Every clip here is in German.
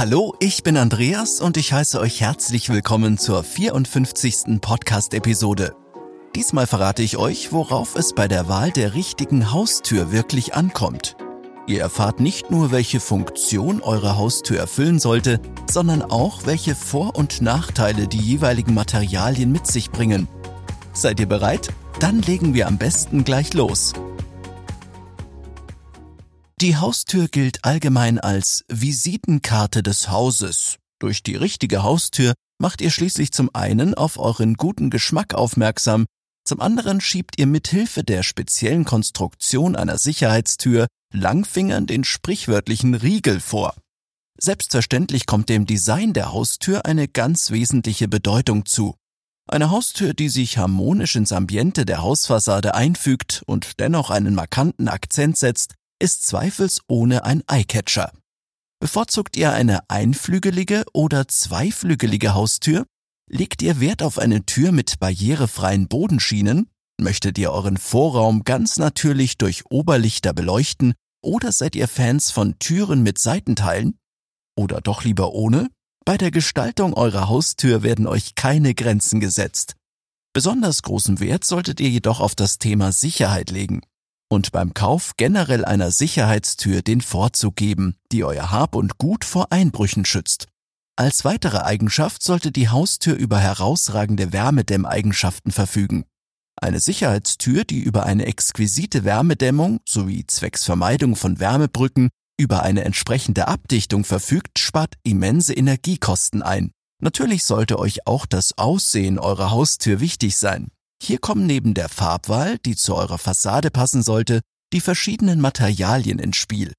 Hallo, ich bin Andreas und ich heiße euch herzlich willkommen zur 54. Podcast-Episode. Diesmal verrate ich euch, worauf es bei der Wahl der richtigen Haustür wirklich ankommt. Ihr erfahrt nicht nur, welche Funktion eure Haustür erfüllen sollte, sondern auch, welche Vor- und Nachteile die jeweiligen Materialien mit sich bringen. Seid ihr bereit? Dann legen wir am besten gleich los. Die Haustür gilt allgemein als Visitenkarte des Hauses. Durch die richtige Haustür macht ihr schließlich zum einen auf euren guten Geschmack aufmerksam, zum anderen schiebt ihr mithilfe der speziellen Konstruktion einer Sicherheitstür Langfingern den sprichwörtlichen Riegel vor. Selbstverständlich kommt dem Design der Haustür eine ganz wesentliche Bedeutung zu. Eine Haustür, die sich harmonisch ins Ambiente der Hausfassade einfügt und dennoch einen markanten Akzent setzt, ist zweifelsohne ein Eyecatcher. Bevorzugt ihr eine einflügelige oder zweiflügelige Haustür? Legt ihr Wert auf eine Tür mit barrierefreien Bodenschienen? Möchtet ihr euren Vorraum ganz natürlich durch Oberlichter beleuchten oder seid ihr Fans von Türen mit Seitenteilen? Oder doch lieber ohne? Bei der Gestaltung eurer Haustür werden euch keine Grenzen gesetzt. Besonders großen Wert solltet ihr jedoch auf das Thema Sicherheit legen und beim Kauf generell einer Sicherheitstür den Vorzug geben, die euer Hab und Gut vor Einbrüchen schützt. Als weitere Eigenschaft sollte die Haustür über herausragende Wärmedämmeigenschaften verfügen. Eine Sicherheitstür, die über eine exquisite Wärmedämmung sowie zwecks Vermeidung von Wärmebrücken über eine entsprechende Abdichtung verfügt, spart immense Energiekosten ein. Natürlich sollte euch auch das Aussehen eurer Haustür wichtig sein. Hier kommen neben der Farbwahl, die zu eurer Fassade passen sollte, die verschiedenen Materialien ins Spiel.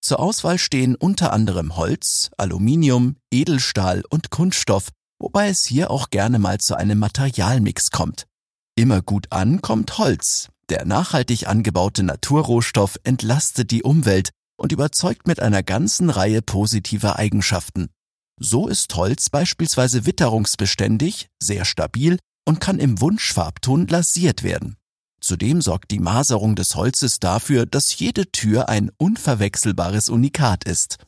Zur Auswahl stehen unter anderem Holz, Aluminium, Edelstahl und Kunststoff, wobei es hier auch gerne mal zu einem Materialmix kommt. Immer gut an kommt Holz. Der nachhaltig angebaute Naturrohstoff entlastet die Umwelt und überzeugt mit einer ganzen Reihe positiver Eigenschaften. So ist Holz beispielsweise witterungsbeständig, sehr stabil und kann im Wunschfarbton lasiert werden. Zudem sorgt die Maserung des Holzes dafür, dass jede Tür ein unverwechselbares Unikat ist.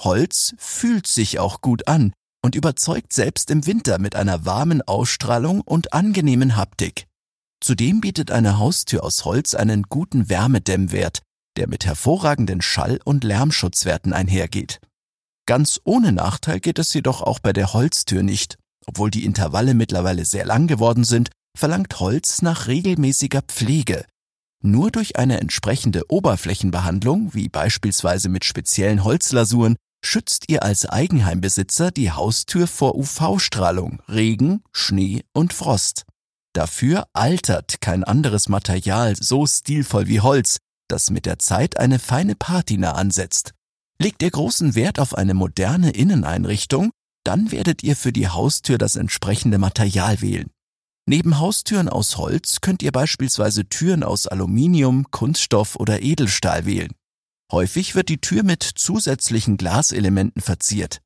Holz fühlt sich auch gut an und überzeugt selbst im Winter mit einer warmen Ausstrahlung und angenehmen Haptik. Zudem bietet eine Haustür aus Holz einen guten Wärmedämmwert, der mit hervorragenden Schall- und Lärmschutzwerten einhergeht. Ganz ohne Nachteil geht es jedoch auch bei der Holztür nicht. Obwohl die Intervalle mittlerweile sehr lang geworden sind, verlangt Holz nach regelmäßiger Pflege. Nur durch eine entsprechende Oberflächenbehandlung, wie beispielsweise mit speziellen Holzlasuren, schützt ihr als Eigenheimbesitzer die Haustür vor UV-Strahlung, Regen, Schnee und Frost. Dafür altert kein anderes Material so stilvoll wie Holz, das mit der Zeit eine feine Patina ansetzt. Legt ihr großen Wert auf eine moderne Inneneinrichtung, dann werdet ihr für die Haustür das entsprechende Material wählen. Neben Haustüren aus Holz könnt ihr beispielsweise Türen aus Aluminium, Kunststoff oder Edelstahl wählen. Häufig wird die Tür mit zusätzlichen Glaselementen verziert.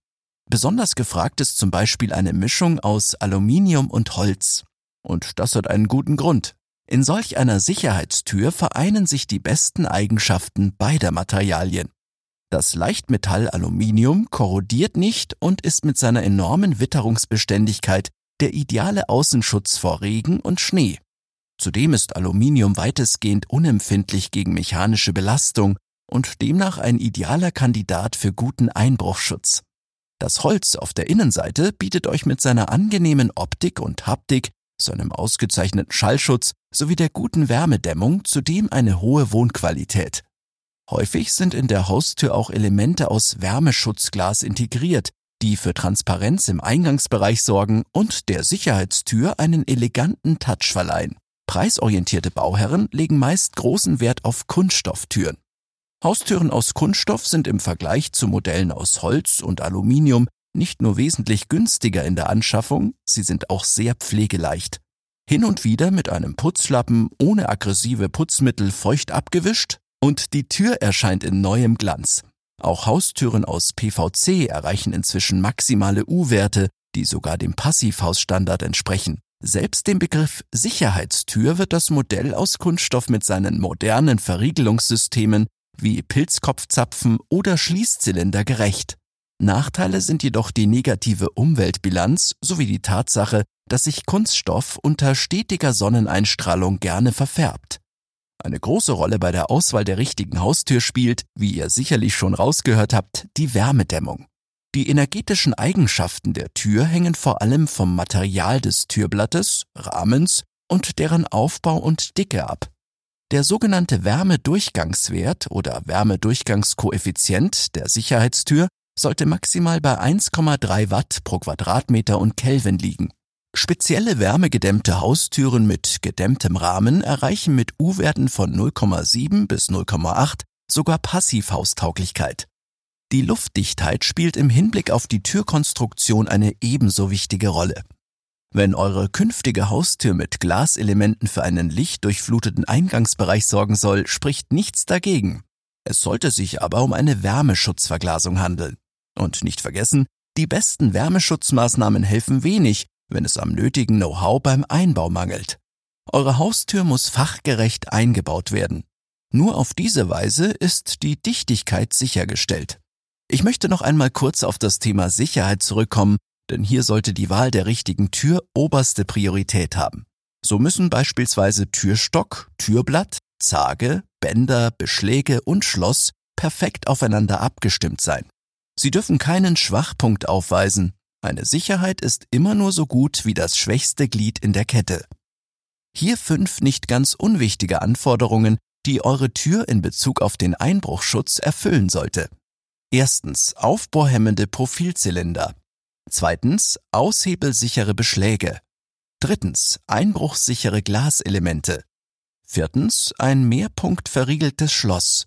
Besonders gefragt ist zum Beispiel eine Mischung aus Aluminium und Holz. Und das hat einen guten Grund. In solch einer Sicherheitstür vereinen sich die besten Eigenschaften beider Materialien. Das Leichtmetall Aluminium korrodiert nicht und ist mit seiner enormen Witterungsbeständigkeit der ideale Außenschutz vor Regen und Schnee. Zudem ist Aluminium weitestgehend unempfindlich gegen mechanische Belastung und demnach ein idealer Kandidat für guten Einbruchschutz. Das Holz auf der Innenseite bietet euch mit seiner angenehmen Optik und Haptik, seinem ausgezeichneten Schallschutz sowie der guten Wärmedämmung zudem eine hohe Wohnqualität. Häufig sind in der Haustür auch Elemente aus Wärmeschutzglas integriert, die für Transparenz im Eingangsbereich sorgen und der Sicherheitstür einen eleganten Touch verleihen. Preisorientierte Bauherren legen meist großen Wert auf Kunststofftüren. Haustüren aus Kunststoff sind im Vergleich zu Modellen aus Holz und Aluminium nicht nur wesentlich günstiger in der Anschaffung, sie sind auch sehr pflegeleicht. Hin und wieder mit einem Putzlappen ohne aggressive Putzmittel feucht abgewischt, und die Tür erscheint in neuem Glanz. Auch Haustüren aus PVC erreichen inzwischen maximale U-Werte, die sogar dem Passivhausstandard entsprechen. Selbst dem Begriff Sicherheitstür wird das Modell aus Kunststoff mit seinen modernen Verriegelungssystemen wie Pilzkopfzapfen oder Schließzylinder gerecht. Nachteile sind jedoch die negative Umweltbilanz sowie die Tatsache, dass sich Kunststoff unter stetiger Sonneneinstrahlung gerne verfärbt. Eine große Rolle bei der Auswahl der richtigen Haustür spielt, wie ihr sicherlich schon rausgehört habt, die Wärmedämmung. Die energetischen Eigenschaften der Tür hängen vor allem vom Material des Türblattes, Rahmens und deren Aufbau und Dicke ab. Der sogenannte Wärmedurchgangswert oder Wärmedurchgangskoeffizient der Sicherheitstür sollte maximal bei 1,3 Watt pro Quadratmeter und Kelvin liegen. Spezielle wärmegedämmte Haustüren mit gedämmtem Rahmen erreichen mit U-Werten von 0,7 bis 0,8 sogar Passivhaustauglichkeit. Die Luftdichtheit spielt im Hinblick auf die Türkonstruktion eine ebenso wichtige Rolle. Wenn eure künftige Haustür mit Glaselementen für einen lichtdurchfluteten Eingangsbereich sorgen soll, spricht nichts dagegen. Es sollte sich aber um eine Wärmeschutzverglasung handeln. Und nicht vergessen, die besten Wärmeschutzmaßnahmen helfen wenig, wenn es am nötigen Know-how beim Einbau mangelt. Eure Haustür muss fachgerecht eingebaut werden. Nur auf diese Weise ist die Dichtigkeit sichergestellt. Ich möchte noch einmal kurz auf das Thema Sicherheit zurückkommen, denn hier sollte die Wahl der richtigen Tür oberste Priorität haben. So müssen beispielsweise Türstock, Türblatt, Zage, Bänder, Beschläge und Schloss perfekt aufeinander abgestimmt sein. Sie dürfen keinen Schwachpunkt aufweisen. Eine Sicherheit ist immer nur so gut wie das schwächste Glied in der Kette. Hier fünf nicht ganz unwichtige Anforderungen, die eure Tür in Bezug auf den Einbruchschutz erfüllen sollte. Erstens aufbohrhemmende Profilzylinder. Zweitens aushebelsichere Beschläge. Drittens einbruchsichere Glaselemente. Viertens ein mehrpunktverriegeltes Schloss.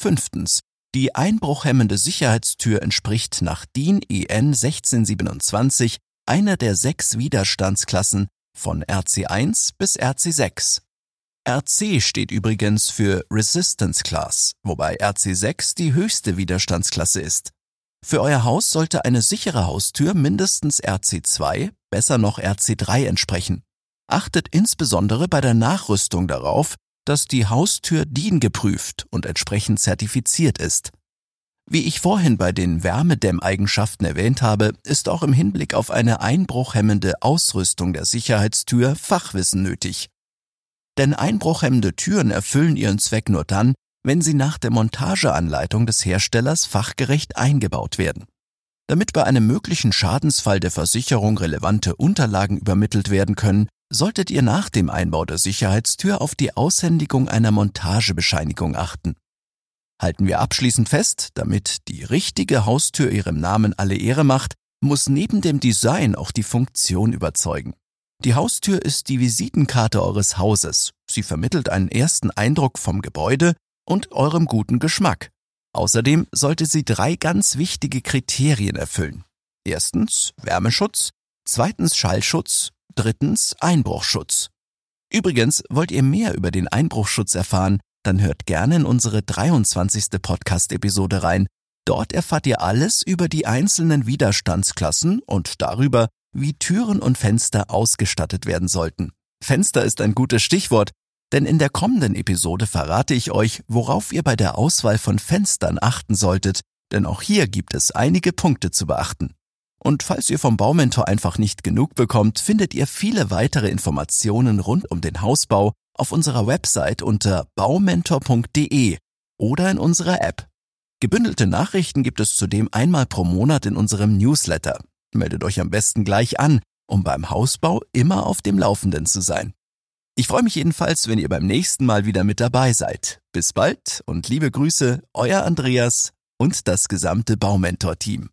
Fünftens die einbruchhemmende Sicherheitstür entspricht nach DIN EN 1627 einer der sechs Widerstandsklassen von RC1 bis RC6. RC steht übrigens für Resistance Class, wobei RC6 die höchste Widerstandsklasse ist. Für euer Haus sollte eine sichere Haustür mindestens RC2, besser noch RC3 entsprechen. Achtet insbesondere bei der Nachrüstung darauf, dass die Haustür DIN geprüft und entsprechend zertifiziert ist. Wie ich vorhin bei den Wärmedämmeigenschaften erwähnt habe, ist auch im Hinblick auf eine einbruchhemmende Ausrüstung der Sicherheitstür Fachwissen nötig. Denn einbruchhemmende Türen erfüllen ihren Zweck nur dann, wenn sie nach der Montageanleitung des Herstellers fachgerecht eingebaut werden. Damit bei einem möglichen Schadensfall der Versicherung relevante Unterlagen übermittelt werden können, solltet ihr nach dem Einbau der Sicherheitstür auf die Aushändigung einer Montagebescheinigung achten. Halten wir abschließend fest, damit die richtige Haustür ihrem Namen alle Ehre macht, muss neben dem Design auch die Funktion überzeugen. Die Haustür ist die Visitenkarte eures Hauses. Sie vermittelt einen ersten Eindruck vom Gebäude und eurem guten Geschmack. Außerdem sollte sie drei ganz wichtige Kriterien erfüllen. Erstens Wärmeschutz, zweitens Schallschutz Drittens Einbruchschutz. Übrigens, wollt ihr mehr über den Einbruchschutz erfahren, dann hört gerne in unsere 23. Podcast-Episode rein. Dort erfahrt ihr alles über die einzelnen Widerstandsklassen und darüber, wie Türen und Fenster ausgestattet werden sollten. Fenster ist ein gutes Stichwort, denn in der kommenden Episode verrate ich euch, worauf ihr bei der Auswahl von Fenstern achten solltet, denn auch hier gibt es einige Punkte zu beachten. Und falls ihr vom Baumentor einfach nicht genug bekommt, findet ihr viele weitere Informationen rund um den Hausbau auf unserer Website unter baumentor.de oder in unserer App. Gebündelte Nachrichten gibt es zudem einmal pro Monat in unserem Newsletter. Meldet euch am besten gleich an, um beim Hausbau immer auf dem Laufenden zu sein. Ich freue mich jedenfalls, wenn ihr beim nächsten Mal wieder mit dabei seid. Bis bald und liebe Grüße, euer Andreas und das gesamte Baumentor-Team.